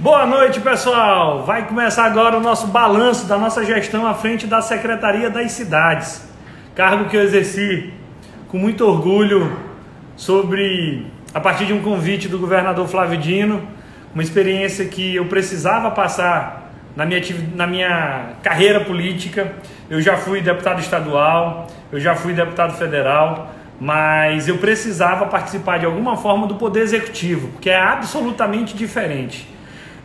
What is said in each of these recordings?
Boa noite, pessoal! Vai começar agora o nosso balanço da nossa gestão à frente da Secretaria das Cidades. Cargo que eu exerci com muito orgulho sobre a partir de um convite do governador Flávio Dino, uma experiência que eu precisava passar na minha, na minha carreira política. Eu já fui deputado estadual, eu já fui deputado federal, mas eu precisava participar de alguma forma do poder executivo, que é absolutamente diferente.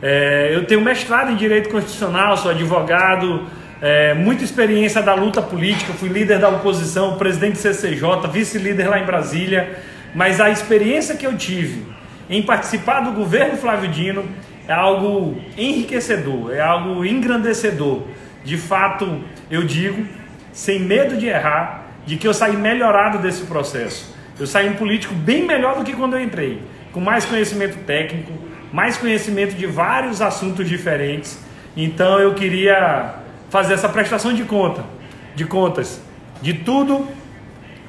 É, eu tenho mestrado em Direito Constitucional, sou advogado, é, muita experiência da luta política, fui líder da oposição, presidente do CCJ, vice-líder lá em Brasília, mas a experiência que eu tive em participar do governo Flávio Dino é algo enriquecedor, é algo engrandecedor. De fato, eu digo, sem medo de errar, de que eu saí melhorado desse processo. Eu saí um político bem melhor do que quando eu entrei, com mais conhecimento técnico, mais conhecimento de vários assuntos diferentes. Então eu queria fazer essa prestação de conta, de contas, de tudo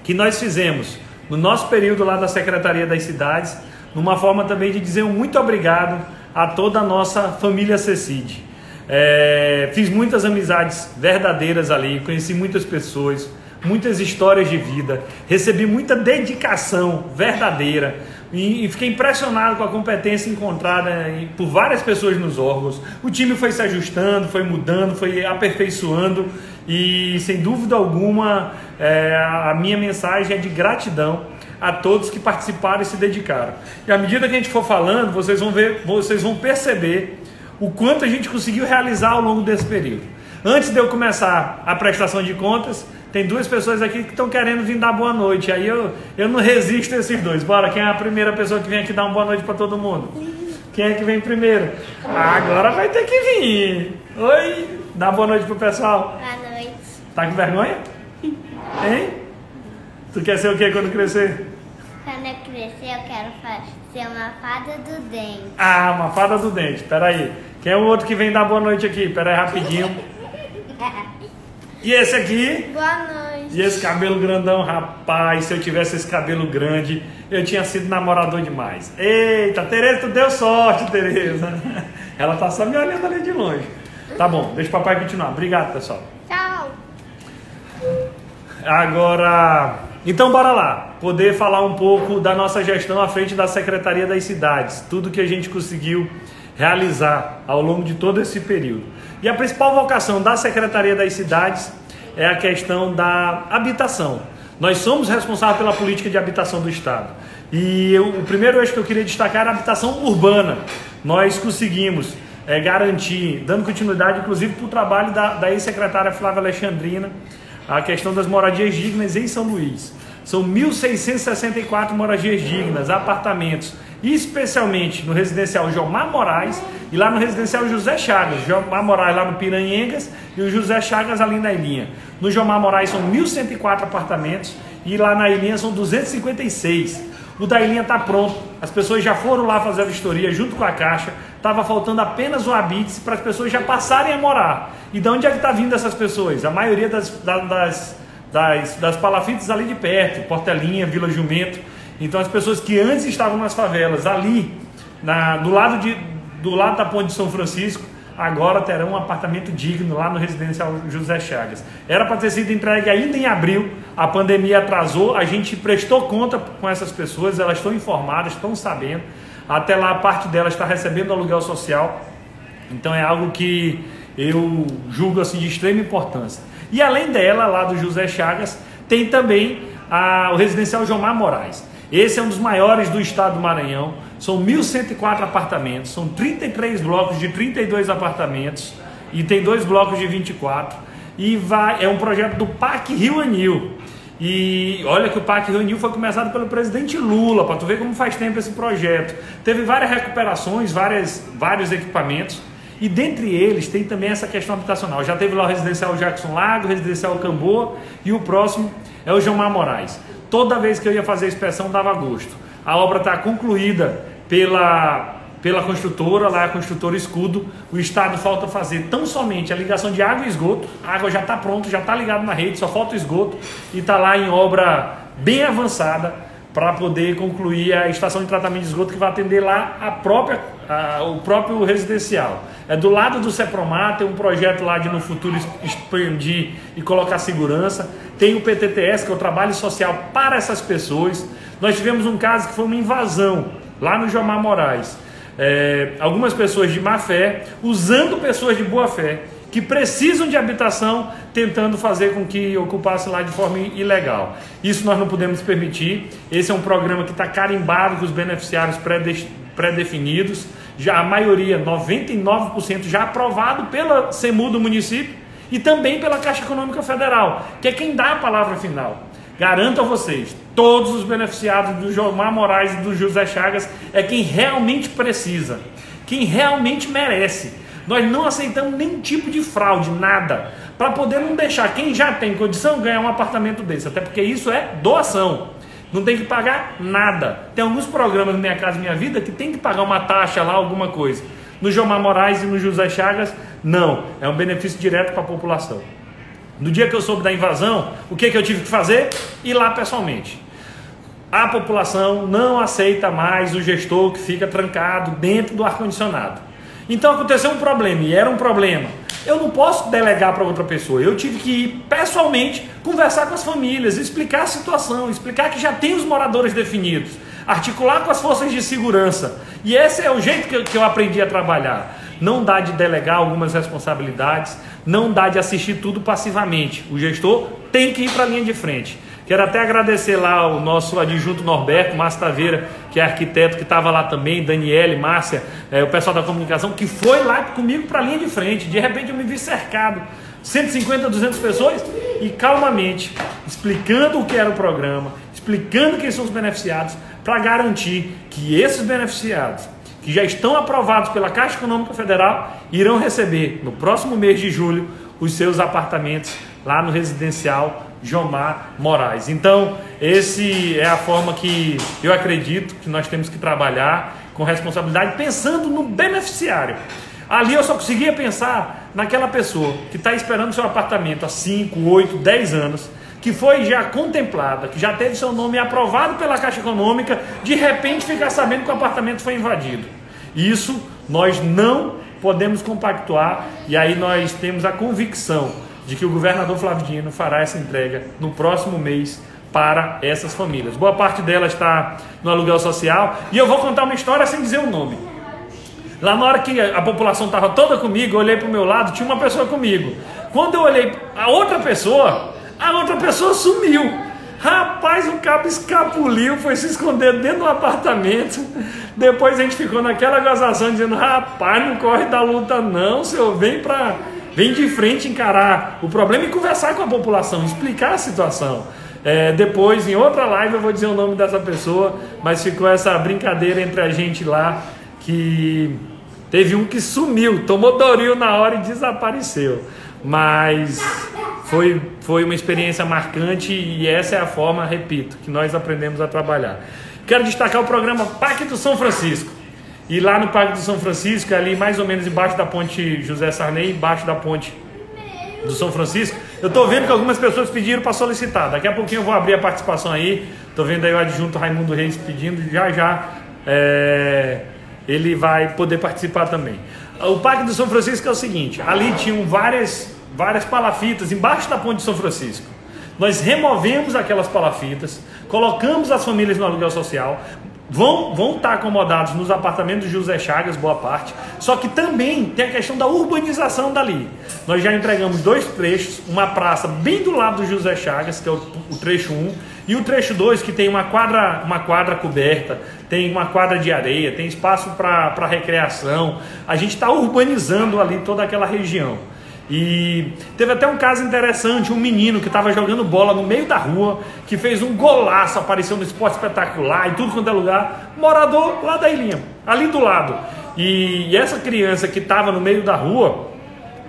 que nós fizemos no nosso período lá da Secretaria das Cidades, numa forma também de dizer um muito obrigado a toda a nossa família Cecid. É, fiz muitas amizades verdadeiras ali, conheci muitas pessoas, muitas histórias de vida, recebi muita dedicação verdadeira e, fiquei impressionado com a competência encontrada por várias pessoas nos órgãos. O time foi se ajustando, foi mudando, foi aperfeiçoando e sem dúvida alguma é, a minha mensagem é de gratidão a todos que participaram e se dedicaram. E à medida que a gente for falando, vocês vão ver, vocês vão perceber o quanto a gente conseguiu realizar ao longo desse período. Antes de eu começar a prestação de contas, tem duas pessoas aqui que estão querendo vir dar boa noite. Aí eu, eu não resisto a esses dois. Bora, quem é a primeira pessoa que vem aqui dar uma boa noite para todo mundo? Quem é que vem primeiro? agora vai ter que vir. Oi, dá boa noite pro pessoal. Boa noite. Tá com vergonha? Hein? Tu quer ser o que quando crescer? Quando eu crescer, eu quero ser uma fada do dente. Ah, uma fada do dente. Peraí. Quem é o outro que vem dar boa noite aqui? Peraí, rapidinho. E esse aqui? Boa noite. E esse cabelo grandão, rapaz, se eu tivesse esse cabelo grande, eu tinha sido namorador demais. Eita, Tereza, tu deu sorte, Tereza. Ela tá só me olhando ali de longe. Tá bom, deixa o papai continuar. Obrigado, pessoal. Tchau. Agora, então bora lá, poder falar um pouco da nossa gestão à frente da Secretaria das Cidades, tudo que a gente conseguiu realizar ao longo de todo esse período. E a principal vocação da Secretaria das Cidades é a questão da habitação. Nós somos responsáveis pela política de habitação do Estado. E eu, o primeiro eixo que eu queria destacar é a habitação urbana. Nós conseguimos é, garantir, dando continuidade, inclusive, para o trabalho da, da ex-secretária Flávia Alexandrina, a questão das moradias dignas em São Luís. São 1.664 moradias dignas, apartamentos, especialmente no residencial Jomar Moraes e lá no residencial José Chagas. Jomar Moraes lá no Piranhengas e o José Chagas ali na Ilhinha. No Jomar Moraes são 1.104 apartamentos e lá na Ilhinha são 256. O da Ilhinha está pronto, as pessoas já foram lá fazer a vistoria junto com a Caixa, estava faltando apenas o habite para as pessoas já passarem a morar. E de onde é que está vindo essas pessoas? A maioria das, das, das, das palafitas ali de perto, Portelinha, Vila Jumento. Então as pessoas que antes estavam nas favelas, ali, na, do, lado de, do lado da ponte de São Francisco, agora terão um apartamento digno lá no residencial José Chagas. Era para ter sido entregue ainda em abril, a pandemia atrasou, a gente prestou conta com essas pessoas, elas estão informadas, estão sabendo. Até lá parte delas está recebendo aluguel social. Então é algo que eu julgo assim de extrema importância. E além dela, lá do José Chagas, tem também a, o residencial Jomar Moraes. Esse é um dos maiores do estado do Maranhão. São 1.104 apartamentos, são 33 blocos de 32 apartamentos e tem dois blocos de 24. E vai, é um projeto do PAC Rio Anil. E olha que o PAC Rio Anil foi começado pelo presidente Lula, para tu ver como faz tempo esse projeto. Teve várias recuperações, várias, vários equipamentos. E dentre eles tem também essa questão habitacional. Já teve lá o residencial Jackson Lago, o residencial Camboa e o próximo é o Gilmar Moraes. Toda vez que eu ia fazer a inspeção dava gosto. A obra está concluída pela, pela construtora, lá a construtora Escudo. O Estado falta fazer tão somente a ligação de água e esgoto. A água já está pronta, já está ligada na rede, só falta o esgoto e está lá em obra bem avançada para poder concluir a estação de tratamento de esgoto que vai atender lá a própria, a, o próprio residencial. É do lado do Cepromar, tem um projeto lá de no futuro expandir e colocar segurança. Tem o PTTS, que é o trabalho social para essas pessoas. Nós tivemos um caso que foi uma invasão lá no Jomar Moraes. É, algumas pessoas de má fé usando pessoas de boa fé que precisam de habitação, tentando fazer com que ocupasse lá de forma ilegal. Isso nós não podemos permitir. Esse é um programa que está carimbado com os beneficiários pré-definidos, já a maioria, 99%, já aprovado pela CEMU do município e também pela Caixa Econômica Federal, que é quem dá a palavra final. Garanto a vocês, todos os beneficiados do Jomar Moraes e do José Chagas é quem realmente precisa, quem realmente merece nós não aceitamos nenhum tipo de fraude, nada, para poder não deixar quem já tem condição ganhar um apartamento desse, até porque isso é doação. Não tem que pagar nada. Tem alguns programas Minha Casa Minha Vida que tem que pagar uma taxa lá, alguma coisa. No Jomar Moraes e no José Chagas, não. É um benefício direto para a população. No dia que eu soube da invasão, o que, que eu tive que fazer? Ir lá pessoalmente. A população não aceita mais o gestor que fica trancado dentro do ar-condicionado. Então aconteceu um problema, e era um problema. Eu não posso delegar para outra pessoa. Eu tive que ir pessoalmente conversar com as famílias, explicar a situação, explicar que já tem os moradores definidos, articular com as forças de segurança. E esse é o jeito que eu, que eu aprendi a trabalhar. Não dá de delegar algumas responsabilidades, não dá de assistir tudo passivamente. O gestor tem que ir para a linha de frente. Quero até agradecer lá o nosso adjunto Norberto, Márcio Taveira, que é arquiteto, que estava lá também, Daniele, Márcia, é, o pessoal da comunicação, que foi lá comigo para a linha de frente. De repente eu me vi cercado, 150, 200 pessoas, e calmamente, explicando o que era o programa, explicando quem são os beneficiados, para garantir que esses beneficiados, que já estão aprovados pela Caixa Econômica Federal, irão receber no próximo mês de julho os seus apartamentos lá no residencial Jomar Moraes. Então, esse é a forma que eu acredito que nós temos que trabalhar com responsabilidade, pensando no beneficiário. Ali eu só conseguia pensar naquela pessoa que está esperando seu apartamento há 5, 8, 10 anos, que foi já contemplada, que já teve seu nome aprovado pela Caixa Econômica, de repente ficar sabendo que o apartamento foi invadido. Isso nós não podemos compactuar e aí nós temos a convicção de que o governador Flávio Dino fará essa entrega no próximo mês para essas famílias. Boa parte delas está no aluguel social e eu vou contar uma história sem dizer o nome. Lá na hora que a população estava toda comigo, eu olhei para o meu lado, tinha uma pessoa comigo. Quando eu olhei a outra pessoa, a outra pessoa sumiu. Rapaz, o cabo escapuliu, foi se esconder dentro do apartamento. Depois a gente ficou naquela gozação dizendo: rapaz, não corre da luta, não, senhor, vem para Vem de frente encarar o problema e conversar com a população, explicar a situação. É, depois, em outra live, eu vou dizer o nome dessa pessoa, mas ficou essa brincadeira entre a gente lá que teve um que sumiu, tomou Doril na hora e desapareceu. Mas foi, foi uma experiência marcante e essa é a forma, repito, que nós aprendemos a trabalhar. Quero destacar o programa Pacto São Francisco. E lá no Parque do São Francisco, ali mais ou menos embaixo da ponte José Sarney, embaixo da ponte do São Francisco, eu estou vendo que algumas pessoas pediram para solicitar. Daqui a pouquinho eu vou abrir a participação aí. Estou vendo aí o adjunto Raimundo Reis pedindo, já já é, ele vai poder participar também. O Parque do São Francisco é o seguinte: ali tinham várias, várias palafitas embaixo da ponte de São Francisco. Nós removemos aquelas palafitas, colocamos as famílias no aluguel social, vão, vão estar acomodados nos apartamentos de José Chagas, boa parte. Só que também tem a questão da urbanização dali. Nós já entregamos dois trechos, uma praça bem do lado do José Chagas, que é o, o trecho 1, e o trecho 2, que tem uma quadra, uma quadra coberta, tem uma quadra de areia, tem espaço para recreação. A gente está urbanizando ali toda aquela região. E teve até um caso interessante, um menino que estava jogando bola no meio da rua, que fez um golaço, apareceu no esporte espetacular e tudo quanto é lugar, morador lá da ilhinha, ali do lado. E, e essa criança que estava no meio da rua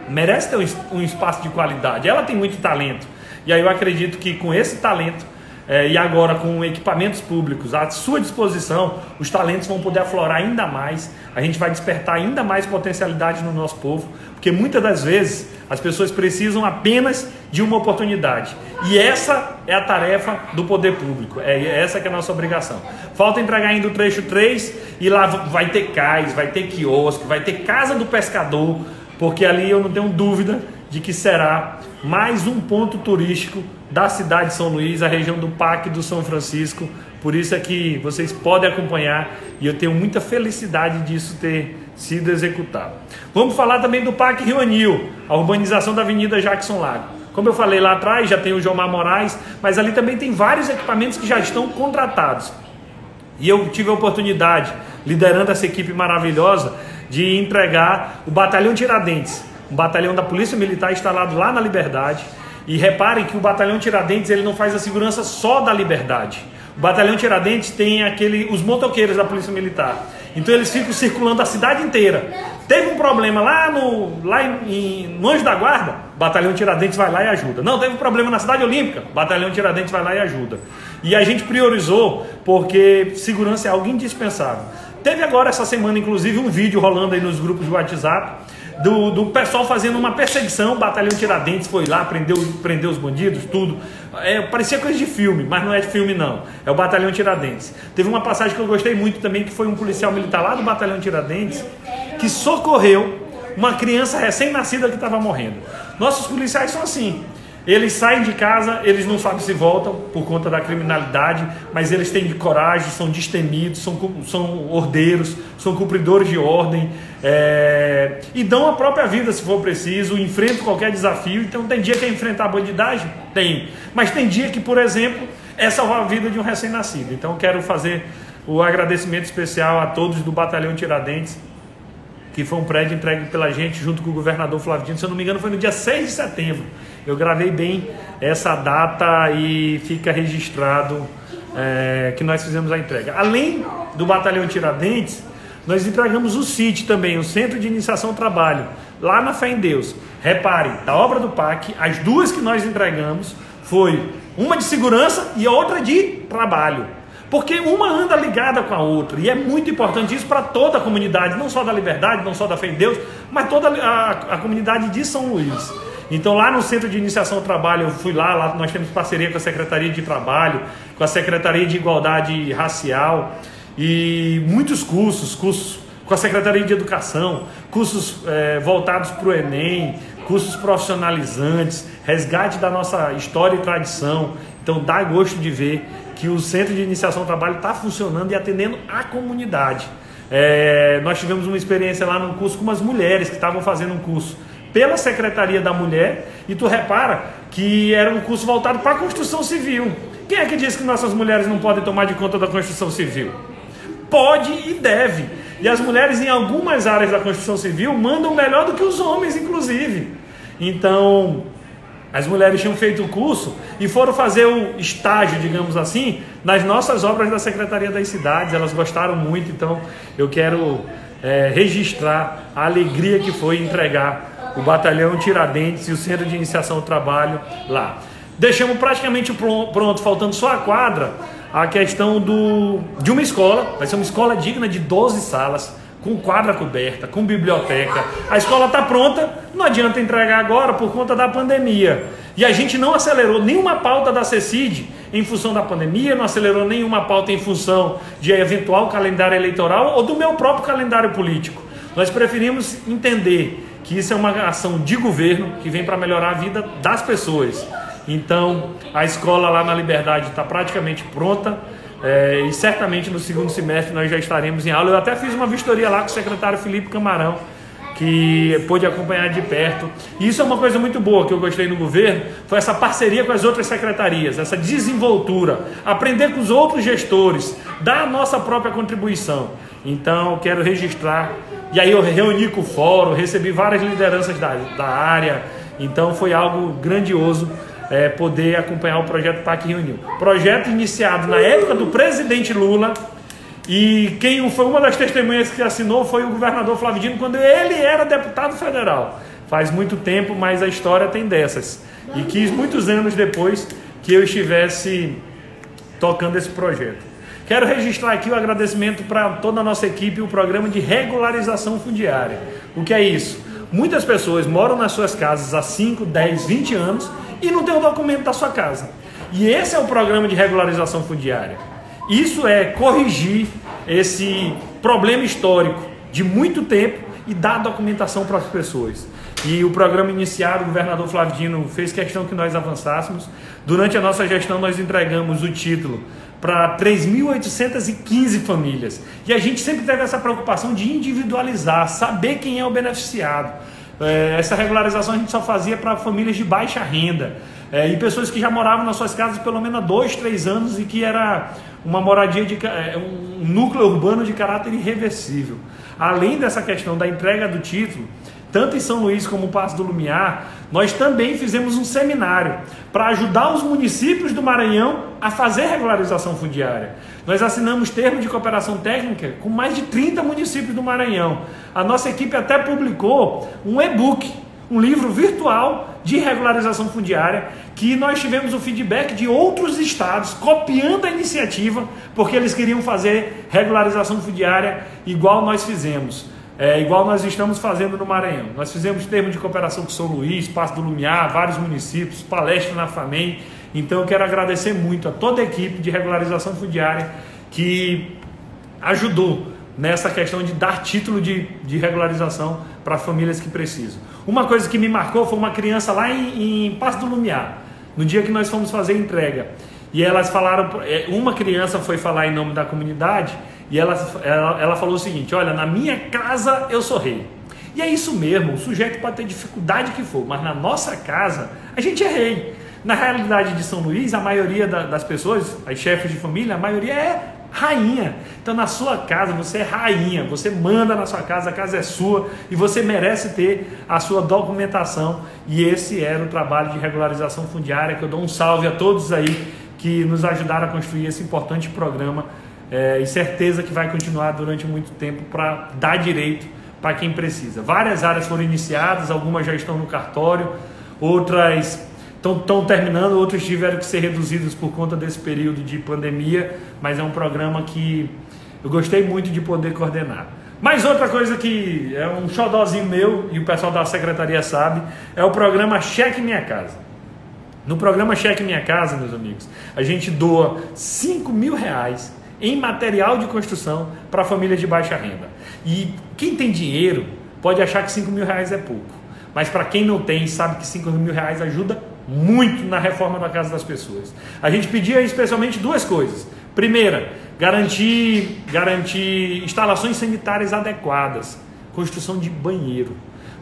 merece ter um, um espaço de qualidade. Ela tem muito talento. E aí eu acredito que com esse talento é, e agora com equipamentos públicos à sua disposição, os talentos vão poder aflorar ainda mais, a gente vai despertar ainda mais potencialidade no nosso povo, porque muitas das vezes as pessoas precisam apenas de uma oportunidade. E essa é a tarefa do poder público, é essa que é a nossa obrigação. Falta entregar ainda o trecho 3 e lá vai ter cais, vai ter quiosque, vai ter casa do pescador, porque ali eu não tenho dúvida de que será mais um ponto turístico da cidade de São Luís, a região do Parque do São Francisco. Por isso é que vocês podem acompanhar e eu tenho muita felicidade disso ter sido executado. Vamos falar também do Parque Rio Anil, a urbanização da Avenida Jackson Lago. Como eu falei lá atrás, já tem o Jomar Moraes, mas ali também tem vários equipamentos que já estão contratados. E eu tive a oportunidade, liderando essa equipe maravilhosa, de entregar o Batalhão Tiradentes, um batalhão da Polícia Militar instalado lá na Liberdade. E reparem que o Batalhão Tiradentes ele não faz a segurança só da Liberdade. O Batalhão Tiradentes tem aquele, os motoqueiros da Polícia Militar. Então eles ficam circulando a cidade inteira. Teve um problema lá no, lá em, no Anjo da Guarda, Batalhão Tiradentes vai lá e ajuda. Não, teve um problema na Cidade Olímpica, Batalhão Tiradentes vai lá e ajuda. E a gente priorizou porque segurança é algo indispensável. Teve agora essa semana, inclusive, um vídeo rolando aí nos grupos de WhatsApp do, do pessoal fazendo uma perseguição, o batalhão Tiradentes foi lá, prendeu, prendeu os bandidos, tudo. É, parecia coisa de filme, mas não é de filme não. É o batalhão Tiradentes. Teve uma passagem que eu gostei muito também, que foi um policial militar lá do batalhão Tiradentes, que socorreu uma criança recém-nascida que estava morrendo. Nossos policiais são assim. Eles saem de casa, eles não sabem se voltam por conta da criminalidade, mas eles têm coragem, são destemidos, são, são ordeiros, são cumpridores de ordem é, e dão a própria vida se for preciso, enfrentam qualquer desafio. Então tem dia que é enfrentar a bandidagem? Tem. Mas tem dia que, por exemplo, é salvar a vida de um recém-nascido. Então quero fazer o agradecimento especial a todos do Batalhão Tiradentes que foi um prédio entregue pela gente junto com o governador Flávio Dino, se eu não me engano foi no dia 6 de setembro. Eu gravei bem essa data e fica registrado é, que nós fizemos a entrega. Além do Batalhão Tiradentes, nós entregamos o CIT também, o Centro de Iniciação ao Trabalho, lá na Fé em Deus. Repare, da obra do PAC, as duas que nós entregamos foi uma de segurança e a outra de trabalho. Porque uma anda ligada com a outra. E é muito importante isso para toda a comunidade, não só da Liberdade, não só da Fé em Deus, mas toda a, a comunidade de São Luís. Então, lá no Centro de Iniciação ao Trabalho, eu fui lá, lá nós temos parceria com a Secretaria de Trabalho, com a Secretaria de Igualdade Racial e muitos cursos, cursos com a Secretaria de Educação, cursos é, voltados para o Enem, cursos profissionalizantes, resgate da nossa história e tradição. Então, dá gosto de ver que o Centro de Iniciação ao Trabalho está funcionando e atendendo a comunidade. É, nós tivemos uma experiência lá num curso com umas mulheres que estavam fazendo um curso pela Secretaria da Mulher e tu repara que era um curso voltado para a construção civil. Quem é que diz que nossas mulheres não podem tomar de conta da construção civil? Pode e deve. E as mulheres em algumas áreas da construção civil mandam melhor do que os homens, inclusive. Então, as mulheres tinham feito o curso e foram fazer o estágio, digamos assim, nas nossas obras da Secretaria das Cidades. Elas gostaram muito, então eu quero é, registrar a alegria que foi entregar o Batalhão Tiradentes e o Centro de Iniciação ao Trabalho lá. Deixamos praticamente pronto, faltando só a quadra, a questão do, de uma escola. Vai ser uma escola digna de 12 salas com quadra coberta, com biblioteca. A escola está pronta, não adianta entregar agora por conta da pandemia. E a gente não acelerou nenhuma pauta da CECID em função da pandemia, não acelerou nenhuma pauta em função de eventual calendário eleitoral ou do meu próprio calendário político. Nós preferimos entender que isso é uma ação de governo que vem para melhorar a vida das pessoas. Então, a escola lá na Liberdade está praticamente pronta. É, e certamente no segundo semestre nós já estaremos em aula. Eu até fiz uma vistoria lá com o secretário Felipe Camarão, que pôde acompanhar de perto. E isso é uma coisa muito boa que eu gostei no governo, foi essa parceria com as outras secretarias, essa desenvoltura, aprender com os outros gestores, dar a nossa própria contribuição. Então, quero registrar. E aí eu reuni com o fórum, recebi várias lideranças da, da área. Então, foi algo grandioso é, poder acompanhar o projeto PAC Reuniu. Projeto iniciado na época do presidente Lula e quem foi uma das testemunhas que assinou foi o governador Flávio Dino quando ele era deputado federal. Faz muito tempo, mas a história tem dessas. E quis muitos anos depois que eu estivesse tocando esse projeto. Quero registrar aqui o agradecimento para toda a nossa equipe, o programa de regularização fundiária. O que é isso? Muitas pessoas moram nas suas casas há 5, 10, 20 anos e não tem o documento da sua casa. E esse é o programa de regularização fundiária. Isso é corrigir esse problema histórico de muito tempo e dar documentação para as pessoas. E o programa iniciado, o governador Flávio Dino fez questão que nós avançássemos. Durante a nossa gestão, nós entregamos o título para 3.815 famílias. E a gente sempre teve essa preocupação de individualizar, saber quem é o beneficiado. É, essa regularização a gente só fazia para famílias de baixa renda é, e pessoas que já moravam nas suas casas pelo menos há dois, três anos e que era uma moradia de é, um núcleo urbano de caráter irreversível. Além dessa questão da entrega do título, tanto em São Luís como Passo do Lumiar, nós também fizemos um seminário para ajudar os municípios do Maranhão a fazer regularização fundiária. Nós assinamos termo de cooperação técnica com mais de 30 municípios do Maranhão. A nossa equipe até publicou um e-book, um livro virtual de regularização fundiária, que nós tivemos o feedback de outros estados copiando a iniciativa, porque eles queriam fazer regularização fundiária igual nós fizemos. É, igual nós estamos fazendo no Maranhão. Nós fizemos termo de cooperação com São Luís, Passo do Lumiar, vários municípios, palestra na FAMEM. Então eu quero agradecer muito a toda a equipe de regularização fundiária que ajudou nessa questão de dar título de, de regularização para famílias que precisam. Uma coisa que me marcou foi uma criança lá em, em Passo do Lumiar, no dia que nós fomos fazer a entrega. E elas falaram, é, uma criança foi falar em nome da comunidade e ela, ela, ela falou o seguinte: Olha, na minha casa eu sou rei. E é isso mesmo, o sujeito pode ter dificuldade que for, mas na nossa casa a gente é rei. Na realidade de São Luís, a maioria das pessoas, as chefes de família, a maioria é rainha. Então na sua casa você é rainha, você manda na sua casa, a casa é sua e você merece ter a sua documentação. E esse era o trabalho de regularização fundiária que eu dou um salve a todos aí que nos ajudaram a construir esse importante programa é, e certeza que vai continuar durante muito tempo para dar direito para quem precisa. Várias áreas foram iniciadas, algumas já estão no cartório, outras estão terminando, outros tiveram que ser reduzidos por conta desse período de pandemia, mas é um programa que eu gostei muito de poder coordenar. Mais outra coisa que é um xodózinho meu e o pessoal da secretaria sabe, é o programa Cheque Minha Casa. No programa Cheque Minha Casa, meus amigos, a gente doa 5 mil reais em material de construção para famílias de baixa renda. E quem tem dinheiro pode achar que 5 mil reais é pouco. Mas para quem não tem, sabe que 5 mil reais ajuda muito na reforma da casa das pessoas. A gente pedia especialmente duas coisas. Primeira, garantir, garantir instalações sanitárias adequadas, construção de banheiro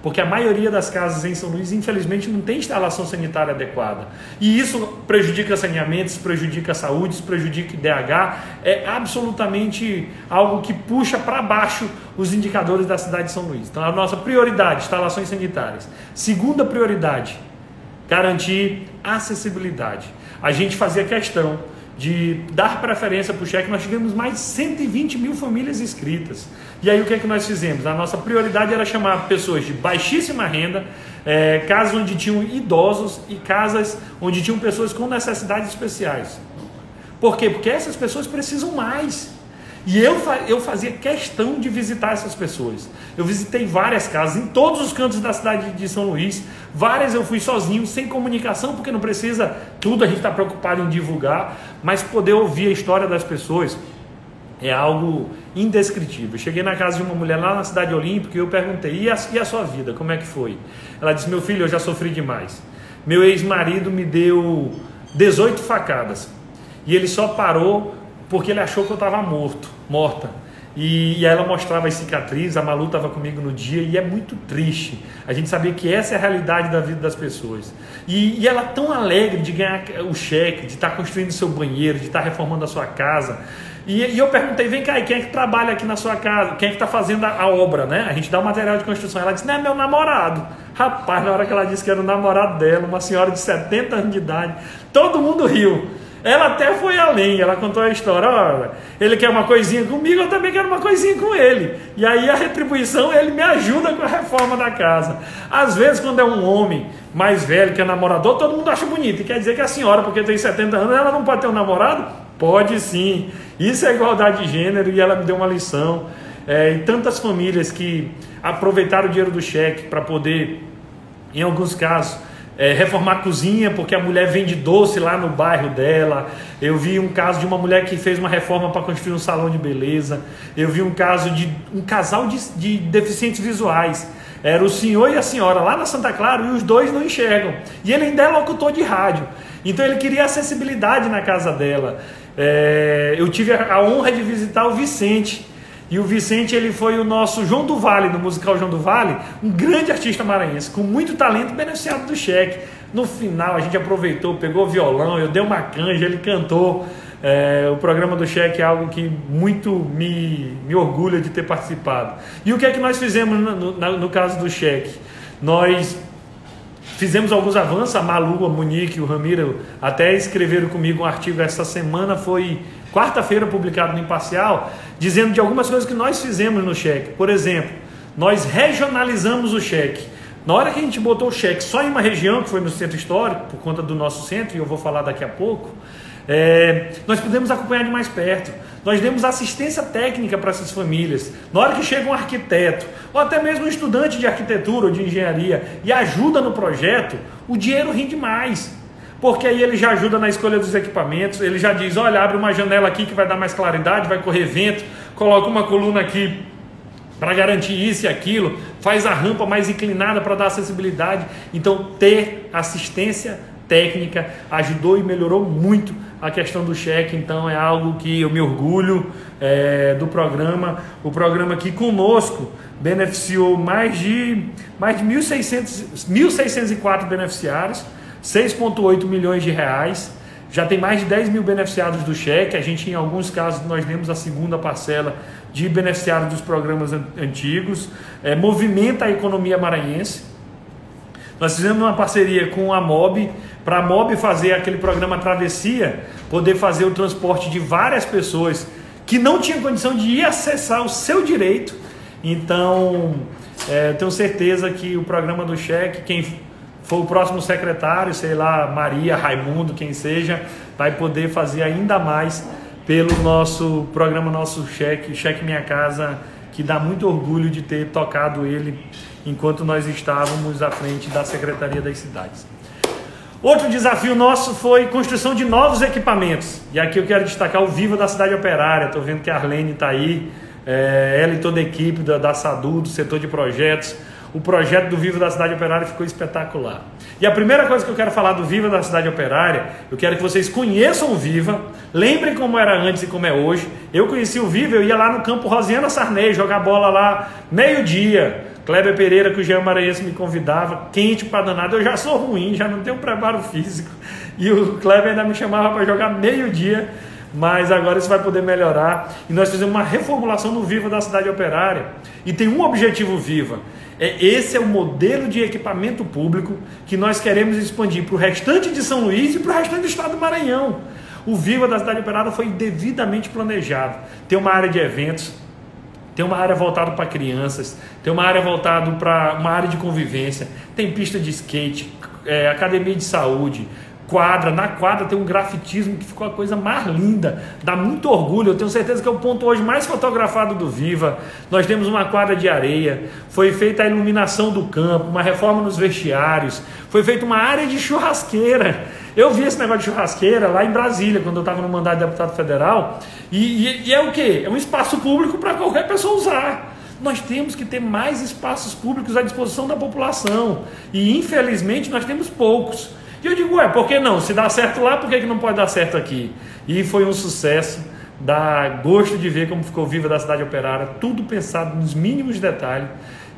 porque a maioria das casas em São Luís, infelizmente, não tem instalação sanitária adequada. E isso prejudica saneamentos, prejudica a saúde, prejudica o DH, é absolutamente algo que puxa para baixo os indicadores da cidade de São Luís. Então, a nossa prioridade, instalações sanitárias. Segunda prioridade, garantir acessibilidade. A gente fazia questão de dar preferência para o cheque, nós tivemos mais de 120 mil famílias inscritas. E aí o que é que nós fizemos? A nossa prioridade era chamar pessoas de baixíssima renda, é, casas onde tinham idosos e casas onde tinham pessoas com necessidades especiais. Por quê? Porque essas pessoas precisam mais. E eu, eu fazia questão de visitar essas pessoas. Eu visitei várias casas em todos os cantos da cidade de São Luís. Várias eu fui sozinho, sem comunicação, porque não precisa tudo a gente está preocupado em divulgar, mas poder ouvir a história das pessoas é algo indescritível. cheguei na casa de uma mulher lá na cidade olímpica e eu perguntei: e a, e a sua vida? Como é que foi? Ela disse: Meu filho, eu já sofri demais. Meu ex-marido me deu 18 facadas e ele só parou porque ele achou que eu estava morto, morta. E, e ela mostrava as cicatrizes, a Malu estava comigo no dia e é muito triste. A gente sabia que essa é a realidade da vida das pessoas. E, e ela tão alegre de ganhar o cheque, de estar tá construindo seu banheiro, de estar tá reformando a sua casa. E, e, eu perguntei, vem cá, quem é que trabalha aqui na sua casa? Quem é que está fazendo a, a, obra, né? A gente dá o material de construção. Ela disse, não, é meu namorado. Rapaz, na hora que ela disse que era o namorado dela, uma senhora de 70 anos de idade, todo mundo riu. Ela até foi além, ela contou a história, olha, ele quer uma coisinha comigo, eu também quero uma coisinha com ele. E aí a retribuição, ele me ajuda com a reforma da casa. Às vezes, quando é um homem mais velho, que é namorador, todo mundo acha bonito. E quer dizer que a senhora, porque tem 70 anos, ela não pode ter um namorado? Pode sim. Isso é igualdade de gênero e ela me deu uma lição. É, e tantas famílias que aproveitaram o dinheiro do cheque para poder, em alguns casos, é, reformar a cozinha, porque a mulher vende doce lá no bairro dela. Eu vi um caso de uma mulher que fez uma reforma para construir um salão de beleza. Eu vi um caso de um casal de, de deficientes visuais. Era o senhor e a senhora lá na Santa Clara e os dois não enxergam. E ele ainda é locutor de rádio. Então ele queria acessibilidade na casa dela. É, eu tive a honra de visitar o Vicente. E o Vicente ele foi o nosso João do Vale, no musical João do Vale, um grande artista maranhense, com muito talento, beneficiado do cheque. No final a gente aproveitou, pegou o violão, eu dei uma canja, ele cantou. É, o programa do cheque é algo que muito me, me orgulha de ter participado. E o que é que nós fizemos no, no, no caso do cheque? Nós fizemos alguns avanços, a Malu, a Monique, o Ramiro até escreveram comigo um artigo essa semana, foi quarta-feira publicado no Imparcial, dizendo de algumas coisas que nós fizemos no cheque. Por exemplo, nós regionalizamos o cheque. Na hora que a gente botou o cheque só em uma região, que foi no centro histórico, por conta do nosso centro, e eu vou falar daqui a pouco, é, nós pudemos acompanhar de mais perto. Nós demos assistência técnica para essas famílias. Na hora que chega um arquiteto, ou até mesmo um estudante de arquitetura ou de engenharia, e ajuda no projeto, o dinheiro rende mais porque aí ele já ajuda na escolha dos equipamentos, ele já diz, olha, abre uma janela aqui que vai dar mais claridade, vai correr vento, coloca uma coluna aqui para garantir isso e aquilo, faz a rampa mais inclinada para dar acessibilidade. Então, ter assistência técnica ajudou e melhorou muito a questão do cheque, então é algo que eu me orgulho é, do programa. O programa que conosco beneficiou mais de, mais de 1.600, 1.604 beneficiários. 6,8 milhões de reais. Já tem mais de 10 mil beneficiados do cheque. A gente, em alguns casos, nós demos a segunda parcela de beneficiários dos programas antigos. É, movimenta a economia maranhense. Nós fizemos uma parceria com a MOB, para a MOB fazer aquele programa Travessia, poder fazer o transporte de várias pessoas que não tinham condição de ir acessar o seu direito. Então, é, tenho certeza que o programa do cheque, quem for o próximo secretário, sei lá, Maria, Raimundo, quem seja, vai poder fazer ainda mais pelo nosso programa Nosso Cheque, Cheque Minha Casa, que dá muito orgulho de ter tocado ele enquanto nós estávamos à frente da Secretaria das Cidades. Outro desafio nosso foi construção de novos equipamentos. E aqui eu quero destacar o Viva da Cidade Operária. Estou vendo que a Arlene está aí, é, ela e toda a equipe da, da SADU, do setor de projetos o projeto do Viva da Cidade Operária ficou espetacular. E a primeira coisa que eu quero falar do Viva da Cidade Operária, eu quero que vocês conheçam o Viva, lembrem como era antes e como é hoje. Eu conheci o Viva, eu ia lá no campo Rosiana Sarney jogar bola lá meio-dia. Kleber Pereira, que o Jean Maranhense me convidava, quente para danado. Eu já sou ruim, já não tenho preparo físico. E o Kleber ainda me chamava para jogar meio-dia mas agora isso vai poder melhorar. E nós fizemos uma reformulação no Viva da cidade operária. E tem um objetivo Viva, é, esse é o modelo de equipamento público que nós queremos expandir para o restante de São Luís e para o restante do estado do Maranhão. O Viva da Cidade Operada foi devidamente planejado. Tem uma área de eventos, tem uma área voltada para crianças, tem uma área voltada para uma área de convivência, tem pista de skate, é, academia de saúde, quadra. Na quadra tem um grafitismo que ficou a coisa mais linda, dá muito orgulho. Eu tenho certeza que é o ponto hoje mais fotografado do Viva. Nós temos uma quadra de areia, foi feita a iluminação do campo, uma reforma nos vestiários, foi feita uma área de churrasqueira. Eu vi esse negócio de churrasqueira lá em Brasília, quando eu estava no mandato de deputado federal, e, e, e é o que? É um espaço público para qualquer pessoa usar nós temos que ter mais espaços públicos à disposição da população. E infelizmente nós temos poucos. E eu digo, ué, por que não? Se dá certo lá, por que, que não pode dar certo aqui? E foi um sucesso, dá gosto de ver como ficou viva da cidade operária, tudo pensado nos mínimos detalhes.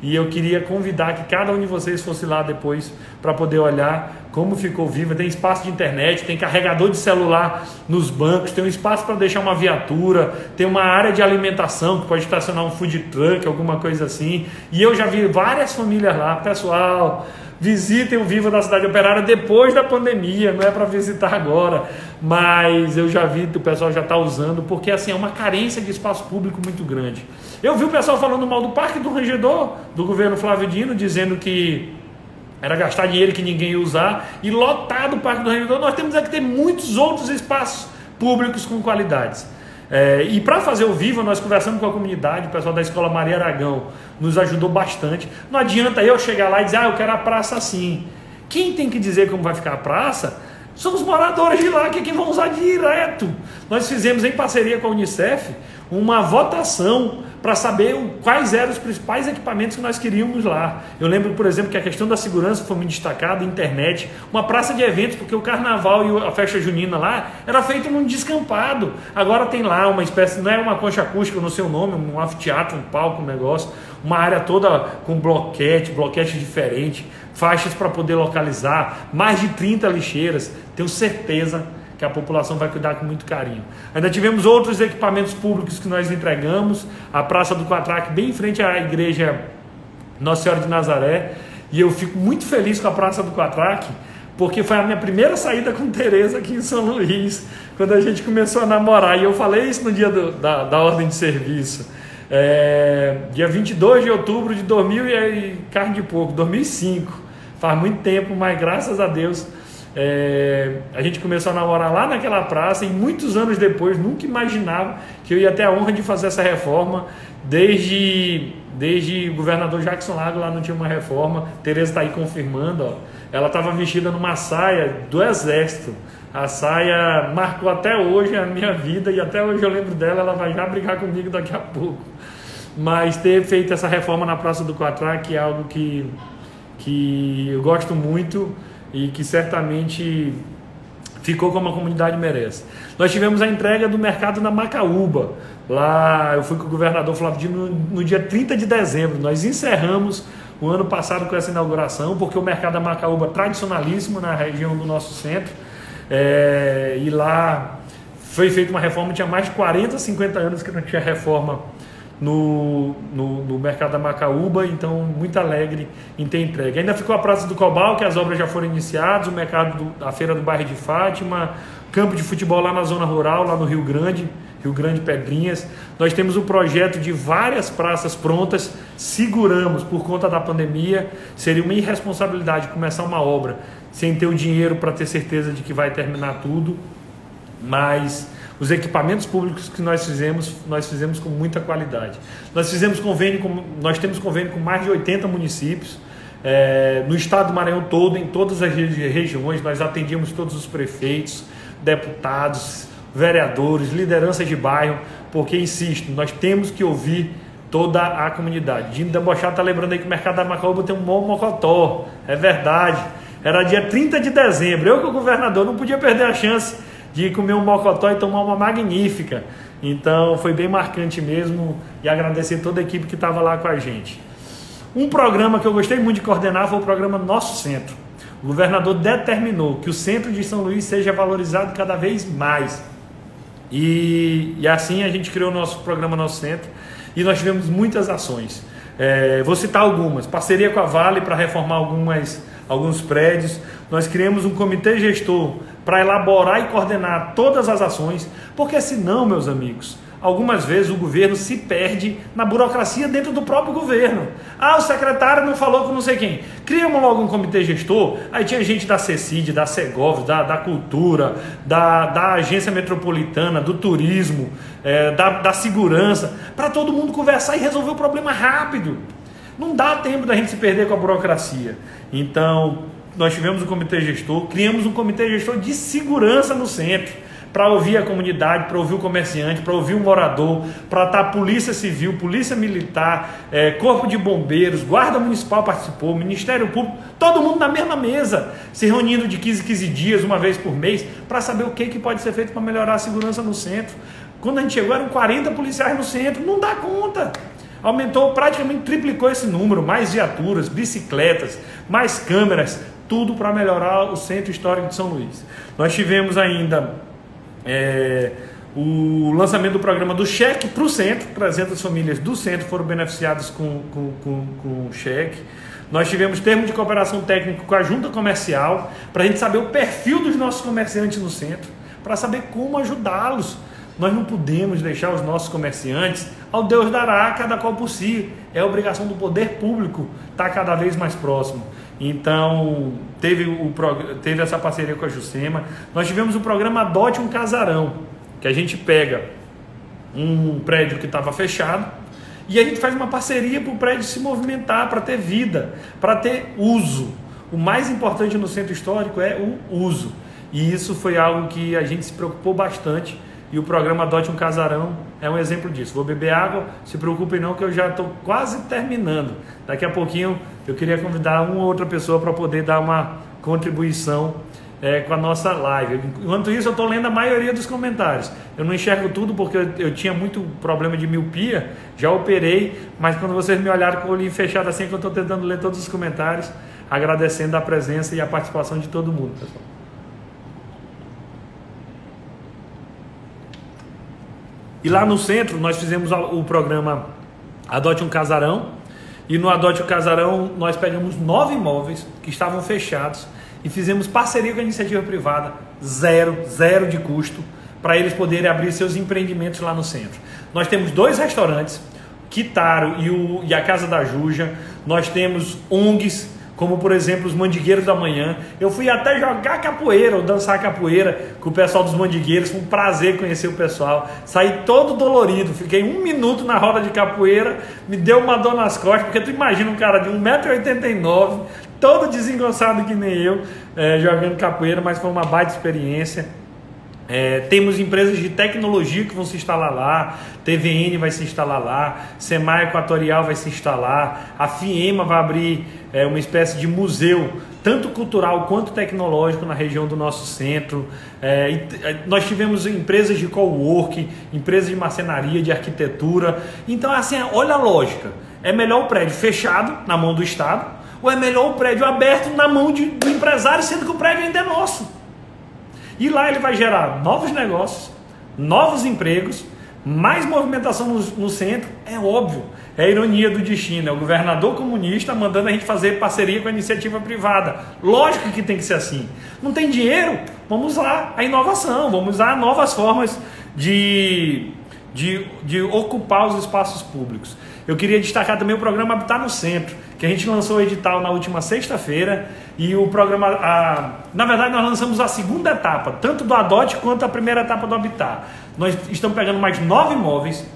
E eu queria convidar que cada um de vocês fosse lá depois para poder olhar como ficou viva. Tem espaço de internet, tem carregador de celular nos bancos, tem um espaço para deixar uma viatura, tem uma área de alimentação que pode estacionar um food truck, alguma coisa assim. E eu já vi várias famílias lá, pessoal Visitem o Viva da Cidade Operária depois da pandemia, não é para visitar agora, mas eu já vi que o pessoal já está usando, porque assim é uma carência de espaço público muito grande. Eu vi o pessoal falando mal do Parque do Rangedor, do governo Flávio Dino, dizendo que era gastar dinheiro que ninguém ia usar, e lotado o Parque do Rangedor, nós temos aqui ter muitos outros espaços públicos com qualidades. É, e para fazer o Viva, nós conversamos com a comunidade, o pessoal da Escola Maria Aragão nos ajudou bastante. Não adianta eu chegar lá e dizer, ah, eu quero a praça assim. Quem tem que dizer como vai ficar a praça são os moradores de lá, que, é vão usar direto. Nós fizemos em parceria com a Unicef uma votação para saber quais eram os principais equipamentos que nós queríamos lá. Eu lembro, por exemplo, que a questão da segurança foi muito destacada, internet, uma praça de eventos, porque o carnaval e a festa junina lá era feito num descampado. Agora tem lá uma espécie, não é uma concha acústica no seu nome, um anfiteatro, um palco, um negócio, uma área toda com bloquete, bloquete diferente, faixas para poder localizar, mais de 30 lixeiras. Tenho certeza que a população vai cuidar com muito carinho. Ainda tivemos outros equipamentos públicos que nós entregamos, a Praça do Quatraque, bem em frente à igreja Nossa Senhora de Nazaré, e eu fico muito feliz com a Praça do Quatraque, porque foi a minha primeira saída com Tereza aqui em São Luís, quando a gente começou a namorar, e eu falei isso no dia do, da, da ordem de serviço. É, dia 22 de outubro de 2000 e carne de pouco, 2005. Faz muito tempo, mas graças a Deus é, a gente começou a namorar lá naquela praça e muitos anos depois nunca imaginava que eu ia ter a honra de fazer essa reforma. Desde, desde o governador Jackson Lago lá não tinha uma reforma. Tereza está aí confirmando. Ó. Ela estava vestida numa saia do exército. A saia marcou até hoje a minha vida e até hoje eu lembro dela. Ela vai já brigar comigo daqui a pouco. Mas ter feito essa reforma na Praça do Quatraque é algo que, que eu gosto muito e que certamente ficou como a comunidade merece. Nós tivemos a entrega do mercado na Macaúba. Lá eu fui com o governador Flávio Dino no, dia 30 de dezembro. Nós encerramos o ano passado com essa inauguração, porque o mercado da Macaúba é tradicionalíssimo na região do nosso centro. É, e lá foi feita uma reforma, tinha mais de 40, 50 anos que não tinha reforma no, no, no, mercado da Macaúba, então muito alegre em ter entregue. Ainda ficou a Praça do Cobal, que as obras já foram iniciadas, o mercado, do, a feira do bairro de Fátima, campo de futebol lá na zona rural, lá no Rio Grande, Rio Grande Pedrinhas. Nós temos o um projeto de várias praças prontas, seguramos por conta da pandemia, seria uma irresponsabilidade começar uma obra sem ter o dinheiro para ter certeza de que vai terminar tudo, mas os equipamentos públicos que nós fizemos, nós fizemos com muita qualidade. Nós fizemos convênio com, nós temos convênio com mais de 80 municípios. É, no estado do Maranhão todo, em todas as regiões, nós atendíamos todos os prefeitos, deputados, vereadores, lideranças de bairro, porque, insisto, nós temos que ouvir toda a comunidade. Dino Debochado está lembrando aí que o mercado da Macaúba tem um bom mocotó, é verdade. Era dia 30 de dezembro, eu que o governador não podia perder a chance de comer um mocotó e tomar uma magnífica. Então foi bem marcante mesmo e agradecer toda a equipe que estava lá com a gente. Um programa que eu gostei muito de coordenar foi o programa Nosso Centro. O governador determinou que o centro de São Luís seja valorizado cada vez mais. E, e assim a gente criou o nosso programa Nosso Centro e nós tivemos muitas ações. É, vou citar algumas: parceria com a Vale para reformar algumas, alguns prédios. Nós criamos um comitê gestor para elaborar e coordenar todas as ações, porque senão, meus amigos, algumas vezes o governo se perde na burocracia dentro do próprio governo. Ah, o secretário não falou com não sei quem. Criamos logo um comitê gestor, aí tinha gente da CECID, da Segov, da, da Cultura, da, da Agência Metropolitana, do Turismo, é, da, da Segurança, para todo mundo conversar e resolver o problema rápido. Não dá tempo da gente se perder com a burocracia. Então, nós tivemos um comitê gestor, criamos um comitê gestor de segurança no centro, para ouvir a comunidade, para ouvir o comerciante, para ouvir o morador, para estar tá polícia civil, polícia militar, é, corpo de bombeiros, guarda municipal participou, Ministério Público, todo mundo na mesma mesa, se reunindo de 15 15 dias, uma vez por mês, para saber o que, que pode ser feito para melhorar a segurança no centro. Quando a gente chegou, eram 40 policiais no centro, não dá conta. Aumentou, praticamente triplicou esse número, mais viaturas, bicicletas, mais câmeras, tudo para melhorar o centro histórico de São Luís. Nós tivemos ainda é, o lançamento do programa do cheque para o centro, 300 famílias do centro foram beneficiadas com, com, com, com cheque. Nós tivemos termo de cooperação técnica com a junta comercial, para a gente saber o perfil dos nossos comerciantes no centro, para saber como ajudá-los. Nós não podemos deixar os nossos comerciantes ao Deus dará, cada qual por si. É obrigação do poder público estar cada vez mais próximo. Então, teve, o, teve essa parceria com a Jucema. Nós tivemos o programa Adote um Casarão, que a gente pega um prédio que estava fechado e a gente faz uma parceria para o prédio se movimentar, para ter vida, para ter uso. o mais importante no centro histórico é o uso. E isso foi algo que a gente se preocupou bastante e o programa Adote um Casarão é um exemplo disso. Vou beber água, se preocupem não que eu já estou quase terminando. Daqui a pouquinho eu queria convidar uma ou outra pessoa para poder dar uma contribuição é, com a nossa live. Enquanto isso, eu estou lendo a maioria dos comentários. Eu não enxergo tudo porque eu, eu, tinha muito problema de miopia, já operei, mas quando vocês me olharam com o olho fechado assim, é que eu estou tentando ler todos os comentários, agradecendo a presença e a participação de todo mundo, pessoal. E lá no centro nós fizemos o programa Adote um Casarão. E no Adote um Casarão nós pegamos nove imóveis que estavam fechados e fizemos parceria com a iniciativa privada, zero, zero de custo, para eles poderem abrir seus empreendimentos lá no centro. Nós temos dois restaurantes, Kitaro e, o, e a Casa da Juja, nós temos ONGs como por exemplo os Mandigueiros da Manhã. Eu fui até jogar capoeira ou dançar capoeira com o pessoal dos Mandigueiros, foi um prazer conhecer o pessoal. Saí todo dolorido, fiquei um minuto na roda de capoeira, me deu uma dor nas costas, porque tu imagina um cara de 1,89m, todo desengonçado que nem eu, é, jogando capoeira, mas foi uma baita experiência. É, temos empresas de tecnologia que vão se instalar lá, TVN vai se instalar lá, Semar Equatorial vai se instalar, a FIEMA vai abrir é, uma espécie de museu, tanto cultural quanto tecnológico na região do nosso centro. É, é nós tivemos empresas de coworking, empresas de marcenaria, de arquitetura. Então, assim, olha a lógica: é melhor o prédio fechado na mão do Estado, ou é melhor o prédio aberto na mão de, do empresário, sendo que o prédio ainda é nosso? E lá ele vai gerar novos negócios, novos empregos, mais movimentação no, no centro, é óbvio. É a ironia do destino, é o governador comunista mandando a gente fazer parceria com a iniciativa privada. Lógico que tem que ser assim. Não tem dinheiro? Vamos usar a inovação, vamos usar novas formas de, de, de ocupar os espaços públicos. Eu queria destacar também o programa Habitar no Centro, que a gente lançou o edital na última sexta-feira e o programa, a, na verdade, nós lançamos a segunda etapa, tanto do Adote quanto a primeira etapa do Habitar. Nós estamos pegando mais nove imóveis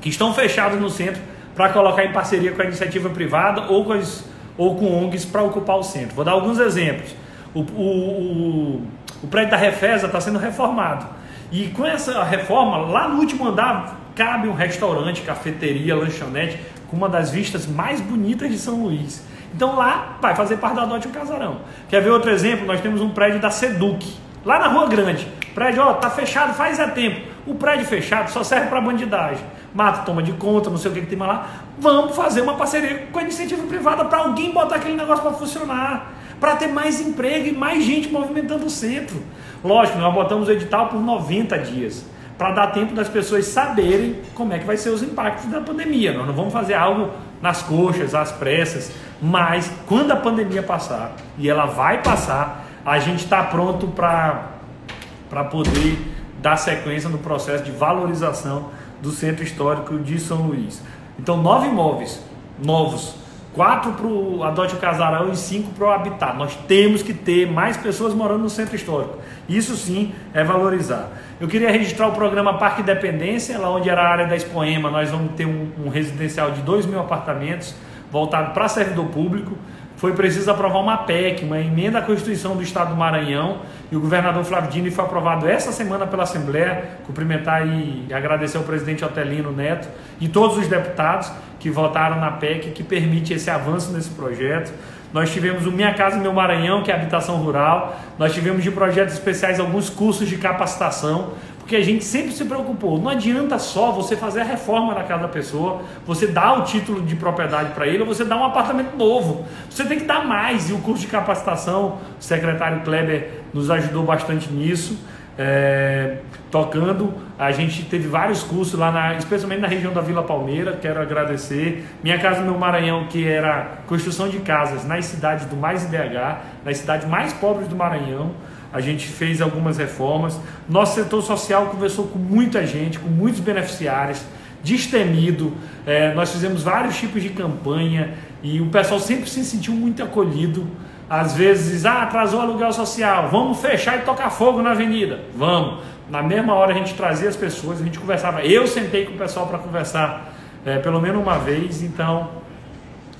que estão fechados no centro para colocar em parceria com a iniciativa privada ou com, as, ou com ONGs para ocupar o centro. Vou dar alguns exemplos. O, o, o, o prédio da Refesa está sendo reformado. E com essa reforma, lá no último andar, cabe um restaurante, cafeteria, lanchonete, com uma das vistas mais bonitas de São Luís. Então lá vai fazer parte da Adote um Casarão. Quer ver outro exemplo? Nós temos um prédio da Seduc, lá na Rua Grande. O prédio, ó, tá fechado faz é tempo. O prédio fechado só serve para bandidagem. Mata, toma de conta, não sei o que, que tem mais lá. Vamos fazer uma parceria com a iniciativa privada para alguém botar aquele negócio para funcionar. Para ter mais emprego e mais gente movimentando o centro. Lógico, nós botamos o edital por 90 dias para dar tempo das pessoas saberem como é que vai ser os impactos da pandemia. Nós não vamos fazer algo nas coxas, às pressas, mas quando a pandemia passar, e ela vai passar, a gente está pronto para poder dar sequência no processo de valorização do centro histórico de São Luís. Então, nove imóveis novos quatro para o Adote Casarão e cinco para o Habitat. Nós temos que ter mais pessoas morando no centro histórico. Isso sim é valorizar. Eu queria registrar o programa Parque Independência, lá onde era a área da Expoema, nós vamos ter um, um residencial de 2 mil apartamentos voltado para servidor público foi preciso aprovar uma PEC, uma emenda à Constituição do Estado do Maranhão, e o governador Flávio Dino foi aprovado essa semana pela Assembleia. Cumprimentar e agradecer ao presidente Otelino Neto e todos os deputados que votaram na PEC que permite esse avanço nesse projeto. Nós tivemos o Minha Casa Meu Maranhão, que é habitação rural. Nós tivemos de projetos especiais alguns cursos de capacitação porque a gente sempre se preocupou. Não adianta só você fazer a reforma da casa da pessoa, você dar o título de propriedade para ele, ou você dar um apartamento novo. Você tem que dar mais. E o curso de capacitação, o secretário Kleber nos ajudou bastante nisso. É, tocando, a gente teve vários cursos lá, na, especialmente na região da Vila Palmeira. Quero agradecer. Minha Casa Meu Maranhão, que era construção de casas nas cidades do mais IDH, nas cidades mais pobres do Maranhão a gente fez algumas reformas. Nosso setor social conversou com muita gente, com muitos beneficiários, destemido. É, nós fizemos vários tipos de campanha e o pessoal sempre se sentiu muito acolhido. Às vezes, ah, atrasou o aluguel social, vamos fechar e tocar fogo na avenida. Vamos. Na mesma hora a gente trazia as pessoas, a gente conversava. Eu sentei com o pessoal para conversar é, pelo menos uma vez, então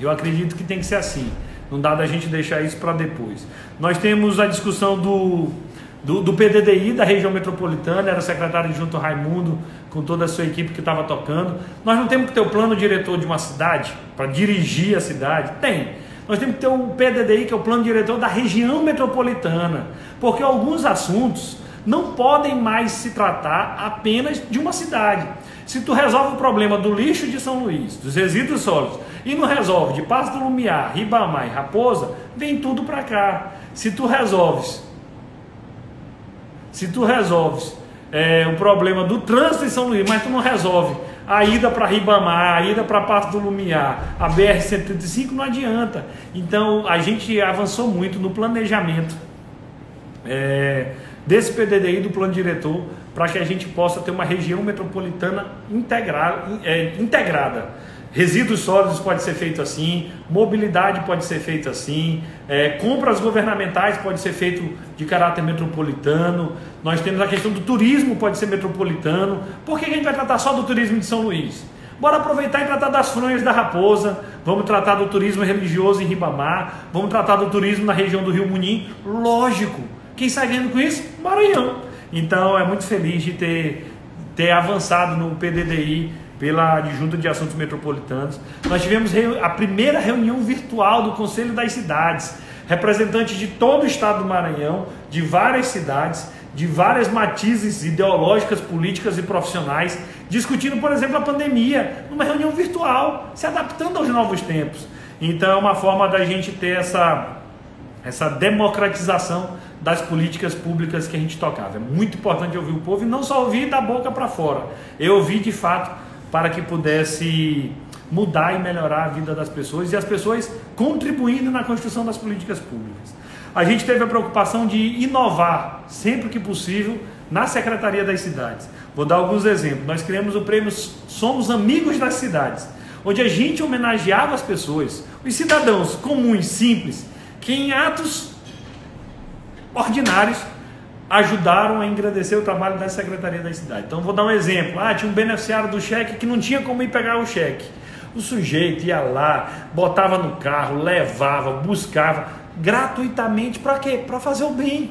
eu acredito que tem que ser assim. Não dá da gente deixar isso para depois. Nós temos a discussão do, do, do, PDDI da região metropolitana, era secretário junto Raimundo, com toda a sua equipe que estava tocando. Nós não temos que ter o plano diretor de uma cidade para dirigir a cidade? Tem. Nós temos que ter o PDDI, que é o plano diretor da região metropolitana, porque alguns assuntos não podem mais se tratar apenas de uma cidade. Se tu resolve o problema do lixo de São Luís, dos resíduos sólidos, e não resolve de Passo do Lumiar, Ribamar e Raposa, vem tudo para cá. Se tu resolves, se tu resolves é, o problema do trânsito em São Luís, mas tu não resolve a ida para Ribamar, a ida para Passo do Lumiar, a BR-135, não adianta. Então a gente avançou muito no planejamento. É, desse PDDI do plano diretor para que a gente possa ter uma região metropolitana integrada, é, integrada. Resíduos sólidos pode ser feito assim, mobilidade pode ser feito assim, é, compras governamentais pode ser feito de caráter metropolitano. Nós temos a questão do turismo pode ser metropolitano. Por que a gente vai tratar só do turismo de São Luís? Bora aproveitar e tratar das fronhas da Raposa, vamos tratar do turismo religioso em Ribamar, vamos tratar do turismo na região do Rio Munim. Lógico, quem sai ganhando com isso? Maranhão. Então é muito feliz de ter, ter avançado no PDDI pela adjunta de assuntos metropolitanos. Nós tivemos a primeira reunião virtual do Conselho das Cidades, representantes de todo o estado do Maranhão, de várias cidades, de várias matizes ideológicas, políticas e profissionais, discutindo, por exemplo, a pandemia, numa reunião virtual, se adaptando aos novos tempos. Então é uma forma da gente ter essa, essa democratização das políticas públicas que a gente tocava. É muito importante ouvir o povo e não só ouvir da boca para fora. Eu ouvi de fato para que pudesse mudar e melhorar a vida das pessoas e as pessoas contribuindo na construção das políticas públicas. A gente teve a preocupação de inovar sempre que possível na Secretaria das Cidades. Vou dar alguns exemplos. Nós criamos o prêmio Somos Amigos das Cidades, onde a gente homenageava as pessoas, os cidadãos comuns, simples, que em atos ordinários ajudaram a engrandecer o trabalho da Secretaria da Cidade. Então vou dar um exemplo. Ah, tinha um beneficiário do cheque que não tinha como ir pegar o cheque. O sujeito ia lá, botava no carro, levava, buscava gratuitamente para quê? Para fazer o bem.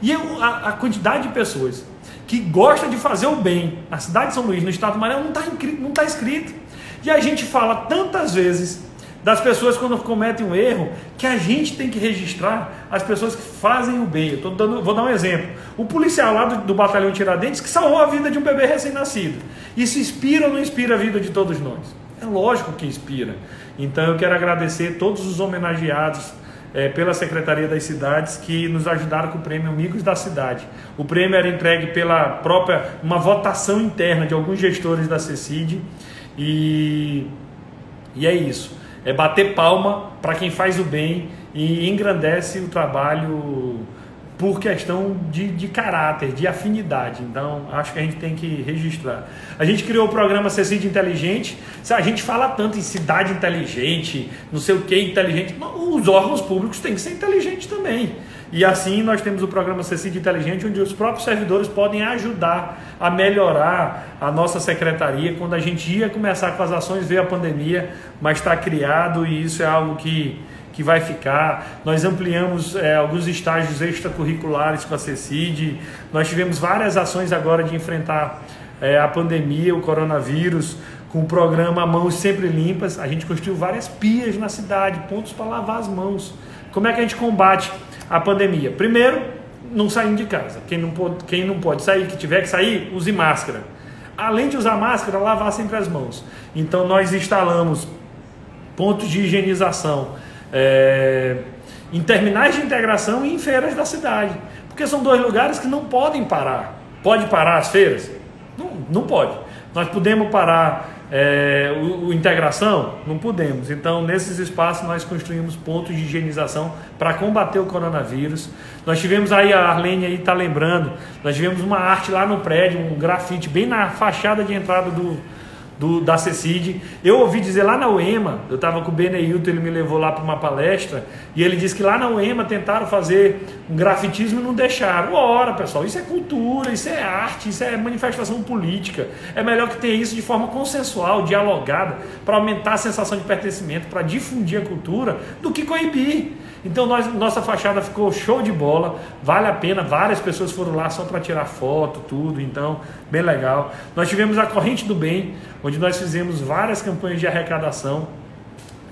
E eu, a, a, quantidade de pessoas que gosta de fazer o bem na cidade de São Luís, no estado do Maranhão, não está tá escrito. E a gente fala tantas vezes das pessoas quando cometem um erro, que a gente tem que registrar as pessoas que fazem o bem. Eu dando, vou dar um exemplo. O policial lá do, do batalhão Tiradentes que salvou a vida de um bebê recém-nascido. Isso inspira ou não inspira a vida de todos nós? É lógico que inspira. Então eu quero agradecer todos os homenageados é, pela Secretaria das Cidades que nos ajudaram com o prêmio Amigos da Cidade. O prêmio era entregue pela própria, uma votação interna de alguns gestores da CECID e, e é isso é bater palma para quem faz o bem e engrandece o trabalho por questão de, de caráter, de afinidade. Então, acho que a gente tem que registrar. A gente criou o programa Cecília Inteligente. A gente fala tanto em cidade inteligente, não sei o que inteligente. Os órgãos públicos têm que ser inteligentes também. E assim nós temos o programa Cecília Inteligente, onde os próprios servidores podem ajudar a melhorar a nossa secretaria. Quando a gente ia começar com as ações, veio a pandemia, mas está criado e isso é algo que, que vai ficar. Nós ampliamos é, alguns estágios extracurriculares com a CECID. Nós tivemos várias ações agora de enfrentar é, a pandemia, o coronavírus, com o programa Mãos Sempre Limpas. A gente construiu várias pias na cidade, pontos para lavar as mãos. Como é que a gente combate? A pandemia? Primeiro, não saindo de casa. Quem não, pode, quem não pode sair, que tiver que sair, use máscara. Além de usar máscara, lavar sempre as mãos. Então, nós instalamos pontos de higienização é, em terminais de integração e em feiras da cidade. Porque são dois lugares que não podem parar. Pode parar as feiras? Não, não pode. Nós podemos parar é, o, o, integração? Não podemos. Então, nesses espaços, nós construímos pontos de higienização para combater o coronavírus. Nós tivemos aí, a Arlene aí está lembrando, nós tivemos uma arte lá no prédio, um grafite bem na fachada de entrada do, do, da CECID. Eu ouvi dizer lá na UEMA, eu estava com o Beneilton, ele me levou lá para uma palestra, e ele disse que lá na UEMA tentaram fazer um grafitismo e não deixaram. Ora, pessoal, isso é cultura, isso é arte, isso é manifestação política. É melhor que tenha isso de forma consensual, dialogada, para aumentar a sensação de pertencimento, para difundir a cultura, do que coibir. Então nós, nossa fachada ficou show de bola, vale a pena, várias pessoas foram lá só para tirar foto, tudo, então bem legal. Nós tivemos a Corrente do Bem, onde nós fizemos várias campanhas de arrecadação,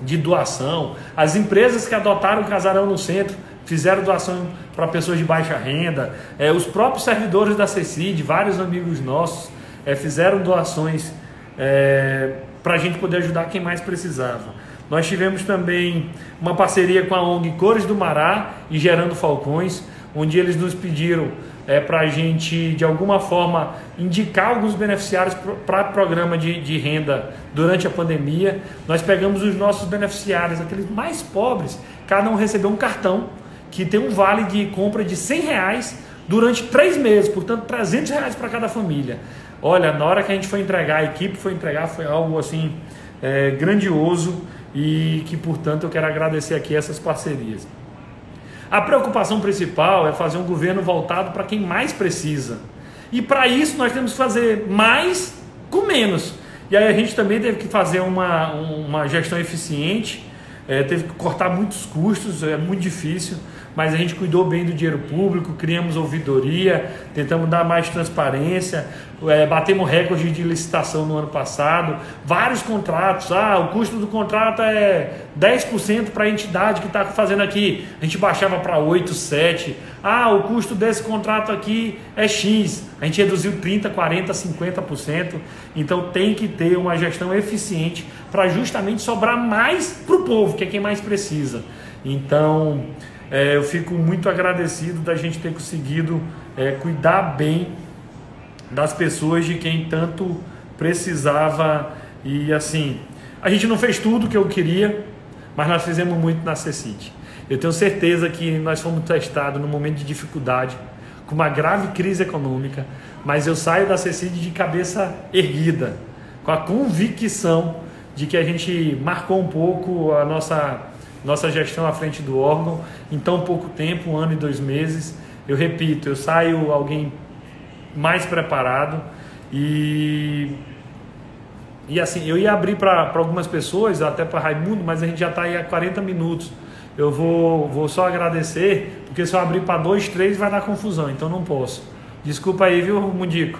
de doação. As empresas que adotaram o casarão no centro fizeram doação para pessoas de baixa renda. É, os próprios servidores da CECID, vários amigos nossos, é, fizeram doações é, para a gente poder ajudar quem mais precisava. Nós tivemos também uma parceria com a ONG Cores do Mará e Gerando Falcões, onde eles nos pediram é, para a gente, de alguma forma, indicar alguns beneficiários para programa de, de renda durante a pandemia. Nós pegamos os nossos beneficiários, aqueles mais pobres, cada um recebeu um cartão que tem um vale de compra de 100 reais durante três meses, portanto 300 reais para cada família. Olha, na hora que a gente foi entregar, a equipe foi entregar, foi algo assim é, grandioso e que, portanto, eu quero agradecer aqui essas parcerias. A preocupação principal é fazer um governo voltado para quem mais precisa. E para isso nós temos que fazer mais com menos. E aí a gente também teve que fazer uma, uma gestão eficiente, é, teve que cortar muitos custos, é muito difícil mas a gente cuidou bem do dinheiro público, criamos ouvidoria, tentamos dar mais transparência, é, batemos recorde de licitação no ano passado, vários contratos, ah, o custo do contrato é 10% para a entidade que está fazendo aqui, a gente baixava para 8, 7, ah, o custo desse contrato aqui é X, a gente reduziu 30, 40, 50%, então tem que ter uma gestão eficiente para justamente sobrar mais para o povo, que é quem mais precisa. Então, é, eu fico muito agradecido da gente ter conseguido é, cuidar bem das pessoas de quem tanto precisava. E assim, a gente não fez tudo que eu queria, mas nós fizemos muito na CECIT. Eu tenho certeza que nós fomos testados num momento de dificuldade, com uma grave crise econômica, mas eu saio da CECIT de cabeça erguida, com a convicção de que a gente marcou um pouco a nossa nossa gestão à frente do órgão em tão pouco tempo, um ano e dois meses. Eu repito, eu saio alguém mais preparado e e assim, eu ia abrir para algumas pessoas, até para Raimundo, mas a gente já está aí há 40 minutos. Eu vou, vou só agradecer, porque se eu abrir para dois, três vai dar confusão, então não posso. Desculpa aí, viu, Mundico?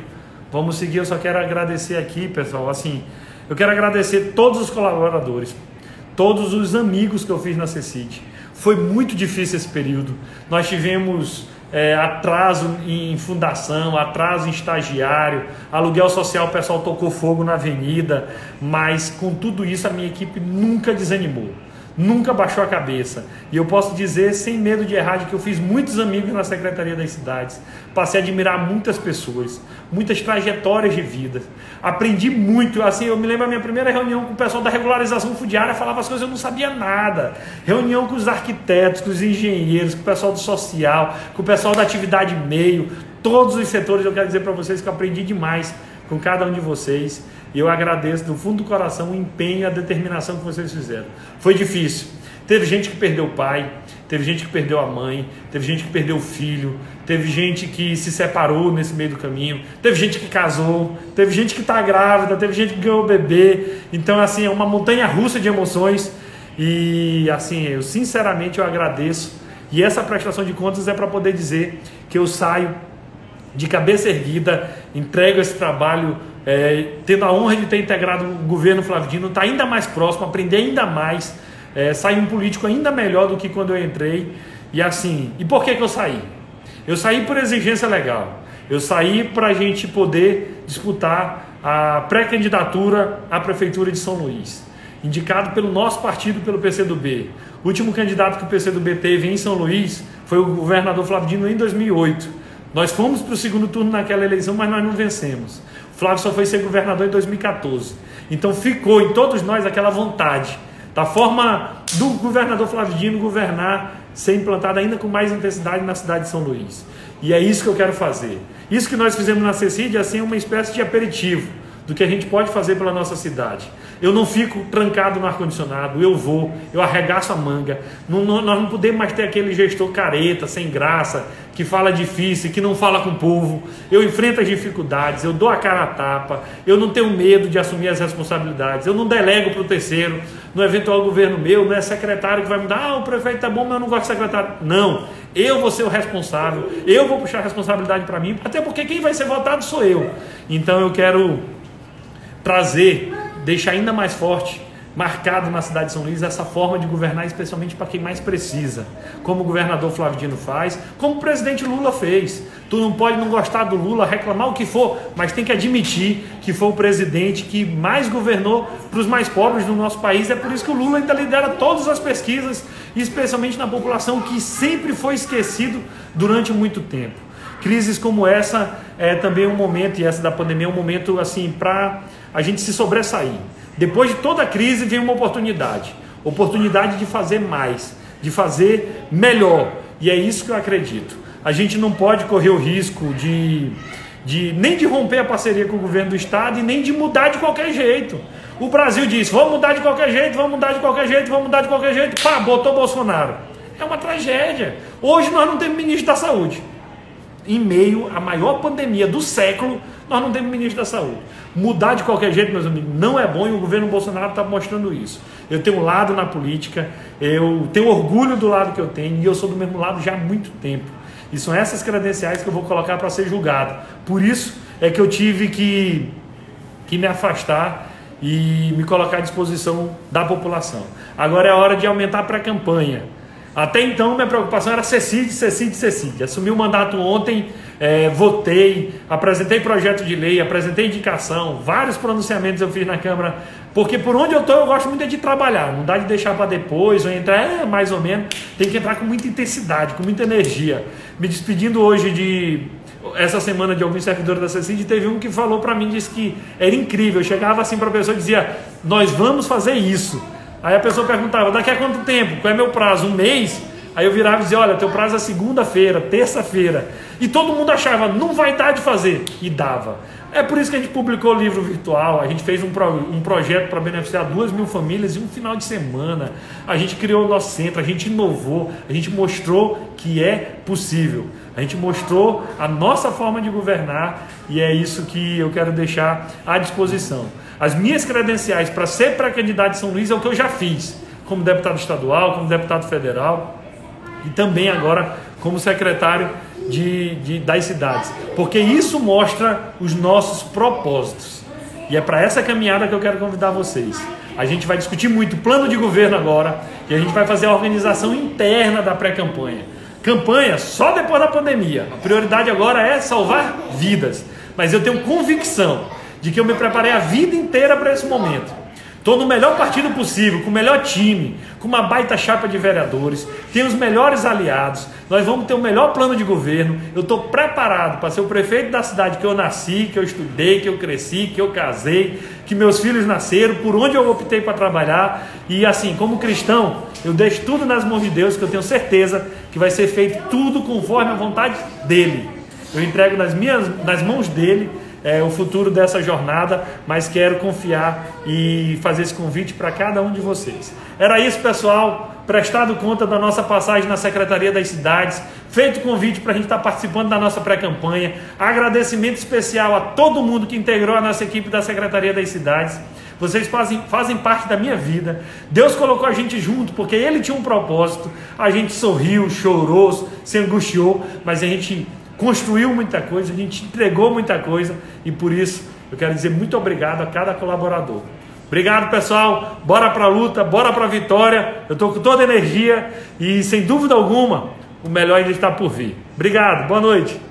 Vamos seguir, eu só quero agradecer aqui, pessoal. Assim, eu quero agradecer todos os colaboradores, todos os amigos que eu fiz na CECIT. Foi muito difícil esse período. Nós tivemos é, atraso em fundação, atraso em estagiário, aluguel social, o pessoal tocou fogo na avenida, mas com tudo isso a minha equipe nunca desanimou nunca baixou a cabeça. E eu posso dizer, sem medo de errar, de que eu fiz muitos amigos na Secretaria das Cidades, passei a admirar muitas pessoas, muitas trajetórias de vida. Aprendi muito, assim, eu me lembro da minha primeira reunião com o pessoal da regularização fundiária, falava as coisas, eu não sabia nada. Reunião com os arquitetos, com os engenheiros, com o pessoal do social, com o pessoal da atividade meio, todos os setores, eu quero dizer para vocês que eu aprendi demais com cada um de vocês. E eu agradeço do fundo do coração o empenho e a determinação que vocês fizeram. Foi difícil. Teve gente que perdeu o pai, teve gente que perdeu a mãe, teve gente que perdeu o filho, teve gente que se separou nesse meio do caminho, teve gente que casou, teve gente que está grávida, teve gente que ganhou bebê. Então, assim, é uma montanha russa de emoções. E, assim, eu sinceramente eu agradeço. E essa prestação de contas é para poder dizer que eu saio de cabeça erguida, entrego esse trabalho é, tendo a honra de ter integrado o governo Flavidino, está ainda mais próximo, aprender ainda mais, é, sair um político ainda melhor do que quando eu entrei. E assim, e por que, que eu saí? Eu saí por exigência legal. Eu saí para a gente poder disputar a pré-candidatura à Prefeitura de São Luís, indicado pelo nosso partido, pelo PCdoB. O último candidato que o PCdoB teve em São Luís foi o governador Flavidino em 2008. Nós fomos para o segundo turno naquela eleição, mas nós não vencemos. Flávio só foi ser governador em 2014. Então ficou em todos nós aquela vontade da forma do governador Flávio Dino governar, ser implantado ainda com mais intensidade na cidade de São Luís. E é isso que eu quero fazer. Isso que nós fizemos na CECID assim, é uma espécie de aperitivo. do que a gente pode fazer pela nossa cidade. Eu não fico trancado no ar-condicionado, eu vou, eu arregaço a manga. Não, não, nós não podemos mais ter aquele gestor careta, sem graça, que fala difícil, que não fala com o povo. Eu enfrento as dificuldades, eu dou a cara a tapa, eu não tenho medo de assumir as responsabilidades, eu não delego para o terceiro, no eventual governo meu, não é secretário que vai mudar, ah, o prefeito tá bom, mas eu não gosto de secretário. Não, eu vou ser o responsável, eu vou puxar a responsabilidade para mim, até porque quem vai ser votado sou eu. Então eu quero trazer, deixar ainda mais forte, marcado na cidade de São Luís, essa forma de governar, especialmente para quem mais precisa, como o governador Flávio Dino faz, como o presidente Lula fez. Tu não pode não gostar do Lula, reclamar o que for, mas tem que admitir que foi o presidente que mais governou para os mais pobres do nosso país. É por isso que o Lula ainda lidera todas as pesquisas, especialmente na população que sempre foi esquecido durante muito tempo. Crises como essa é também um momento, e essa da pandemia é um momento assim para a gente se sobressair. Depois de toda a crise vem uma oportunidade oportunidade de fazer mais, de fazer melhor. E é isso que eu acredito. A gente não pode correr o risco de, de nem de romper a parceria com o governo do estado e nem de mudar de qualquer jeito. O Brasil disse: vamos mudar de qualquer jeito, vamos mudar de qualquer jeito, vamos mudar de qualquer jeito. Pá, botou Bolsonaro. É uma tragédia. Hoje nós não temos ministro da saúde em meio à maior pandemia do século, nós não temos ministro da saúde. Mudar de qualquer jeito, meus amigos, não é bom e o governo Bolsonaro está mostrando isso. Eu tenho um lado na política, eu tenho orgulho do lado que eu tenho e eu sou do mesmo lado já há muito tempo. E são essas credenciais que eu vou colocar para ser julgado. Por isso é que eu tive que, que me afastar e me colocar à disposição da população. Agora é a hora de aumentar a pré-campanha. Até então, minha preocupação era CECID, CECID, CECID. Assumi o mandato ontem, é, votei, apresentei projeto de lei, apresentei indicação, vários pronunciamentos eu fiz na Câmara, porque por onde eu estou eu gosto muito de trabalhar, não dá de deixar para depois ou entrar, é, mais ou menos, tem que entrar com muita intensidade, com muita energia. Me despedindo hoje de essa semana de alguns servidores da CECID, teve um que falou para mim, disse que era incrível, eu chegava assim para a pessoa e dizia, nós vamos fazer isso. Aí a pessoa perguntava, daqui a quanto tempo? Qual é meu prazo? Um mês? Aí eu virava e dizia, olha, teu prazo é segunda-feira, terça-feira. E todo mundo achava, não vai dar de fazer. E dava. É por isso que a gente publicou o livro virtual, a gente fez um, pro, um projeto para beneficiar duas mil famílias em um final de semana. A gente criou o nosso centro, a gente inovou, a gente mostrou que é possível. A gente mostrou a nossa forma de governar e é isso que eu quero deixar à disposição. As minhas credenciais para ser pré-candidato de São Luís é o que eu já fiz, como deputado estadual, como deputado federal e também agora como secretário de, de, das cidades, porque isso mostra os nossos propósitos. E é para essa caminhada que eu quero convidar vocês. A gente vai discutir muito plano de governo agora e a gente vai fazer a organização interna da pré-campanha. Campanha só depois da pandemia. A prioridade agora é salvar vidas. Mas eu tenho convicção de que eu me preparei a vida inteira para esse momento. Estou no melhor partido possível, com o melhor time, com uma baita chapa de vereadores, tenho os melhores aliados, nós vamos ter o melhor plano de governo. Eu estou preparado para ser o prefeito da cidade que eu nasci, que eu estudei, que eu cresci, que eu casei, que meus filhos nasceram, por onde eu optei para trabalhar. E assim, como cristão, eu deixo tudo nas mãos de Deus, que eu tenho certeza que vai ser feito tudo conforme a vontade dele. Eu entrego nas minhas nas mãos dele é, o futuro dessa jornada, mas quero confiar e fazer esse convite para cada um de vocês. Era isso, pessoal. Prestado conta da nossa passagem na Secretaria das Cidades, feito o convite para a gente estar tá participando da nossa pré-campanha. Agradecimento especial a todo mundo que integrou a nossa equipe da Secretaria das Cidades. Vocês fazem, fazem parte da minha vida. Deus colocou a gente junto porque Ele tinha um propósito. A gente sorriu, chorou, se angustiou, mas a gente construiu muita coisa, a gente entregou muita coisa e por isso eu quero dizer muito obrigado a cada colaborador. Obrigado, pessoal. Bora para a luta, bora para a vitória. Eu estou com toda a energia e, sem dúvida alguma, o melhor ainda está por vir. Obrigado, boa noite.